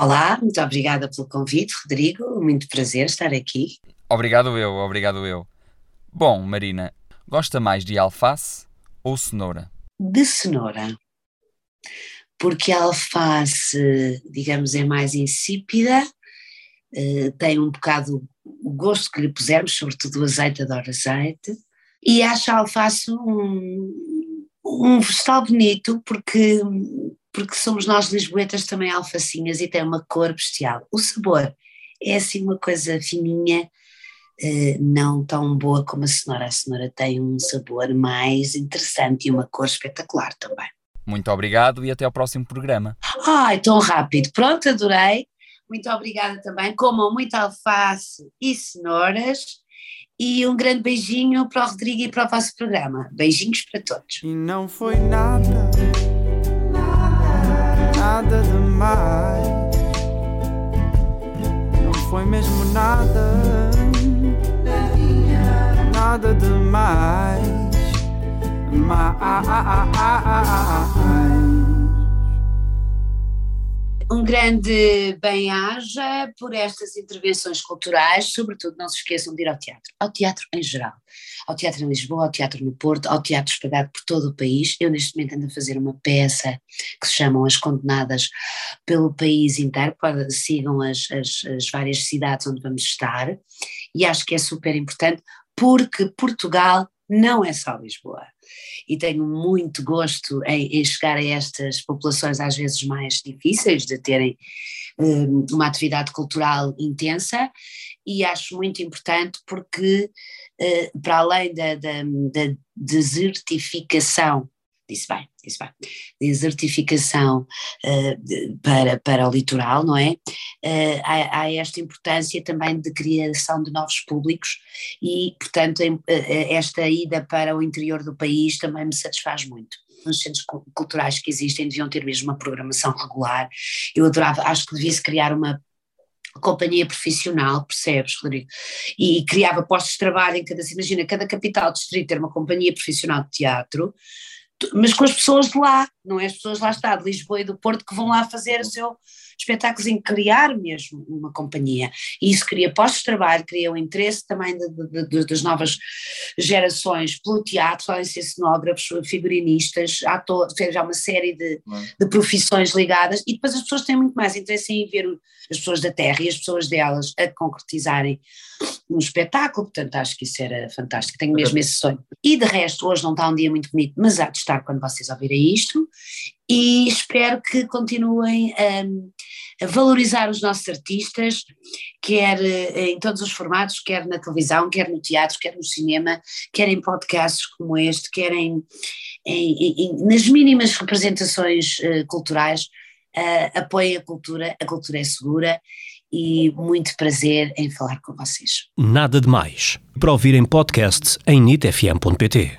Olá, muito obrigada pelo convite, Rodrigo. Muito prazer estar aqui. Obrigado eu, obrigado eu. Bom, Marina, gosta mais de alface ou cenoura? De cenoura. Porque a alface, digamos, é mais insípida, eh, tem um bocado o gosto que lhe pusermos, sobretudo o azeite, adoro azeite, e acho a alface um, um vegetal bonito porque porque somos nós lisboetas também alfacinhas e tem uma cor bestial. O sabor é assim uma coisa fininha, eh, não tão boa como a cenoura. A cenoura tem um sabor mais interessante e uma cor espetacular também. Muito obrigado e até ao próximo programa. Ai, tão rápido. Pronto, adorei. Muito obrigada também. Comam muita alface e cenouras. E um grande beijinho para o Rodrigo e para o vosso programa. Beijinhos para todos. E não foi nada nada demais. Não foi mesmo nada, nada demais. Mais. Um grande bem-aja por estas intervenções culturais, sobretudo não se esqueçam de ir ao teatro, ao teatro em geral, ao teatro em Lisboa, ao teatro no Porto, ao teatro espalhado por todo o país. Eu neste momento ando a fazer uma peça que se chamam As Condenadas pelo país inteiro, sigam as, as, as várias cidades onde vamos estar, e acho que é super importante porque Portugal não é só Lisboa. E tenho muito gosto em, em, chegar a estas populações, às vezes mais difíceis de terem um, uma atividade cultural intensa, e acho muito importante porque, uh, para além da, da, da desertificação disse bem, disse bem, desertificação uh, de, para, para o litoral, não é? Uh, há, há, esta importância também de criação de novos públicos e, portanto, em, uh, esta ida para o interior do país também me satisfaz muito. Os centros culturais que existem deviam ter mesmo uma programação regular. Eu adorava, acho que devia-se criar uma companhia profissional, percebes, Rodrigo? E criava postos de trabalho em cada, imagina, cada capital distrito ter uma companhia profissional de teatro, mas com as pessoas de lá, não é? As pessoas lá está, de Lisboa e do Porto, que vão lá fazer o seu espetáculos em criar mesmo uma companhia. E isso cria postos de trabalho, cria o interesse também de, de, de, das novas gerações pelo teatro, podem ser cenógrafos, figurinistas, atores, há uma série de, de profissões ligadas, e depois as pessoas têm muito mais interesse em ver as pessoas da terra e as pessoas delas a concretizarem um espetáculo, portanto acho que isso era fantástico, tenho mesmo esse sonho. E de resto, hoje não está um dia muito bonito, mas há de estar quando vocês ouvirem isto, e espero que continuem a, a, valorizar os nossos artistas, quer eh, em todos os formatos, quer na televisão, quer no teatro, quer no cinema, quer em podcasts como este, quer em, em, em nas mínimas representações uh, culturais, uh, apoiem a cultura, a cultura é segura e muito prazer em falar com vocês. Nada de mais. Para ouvir em podcast em nitfm.pt.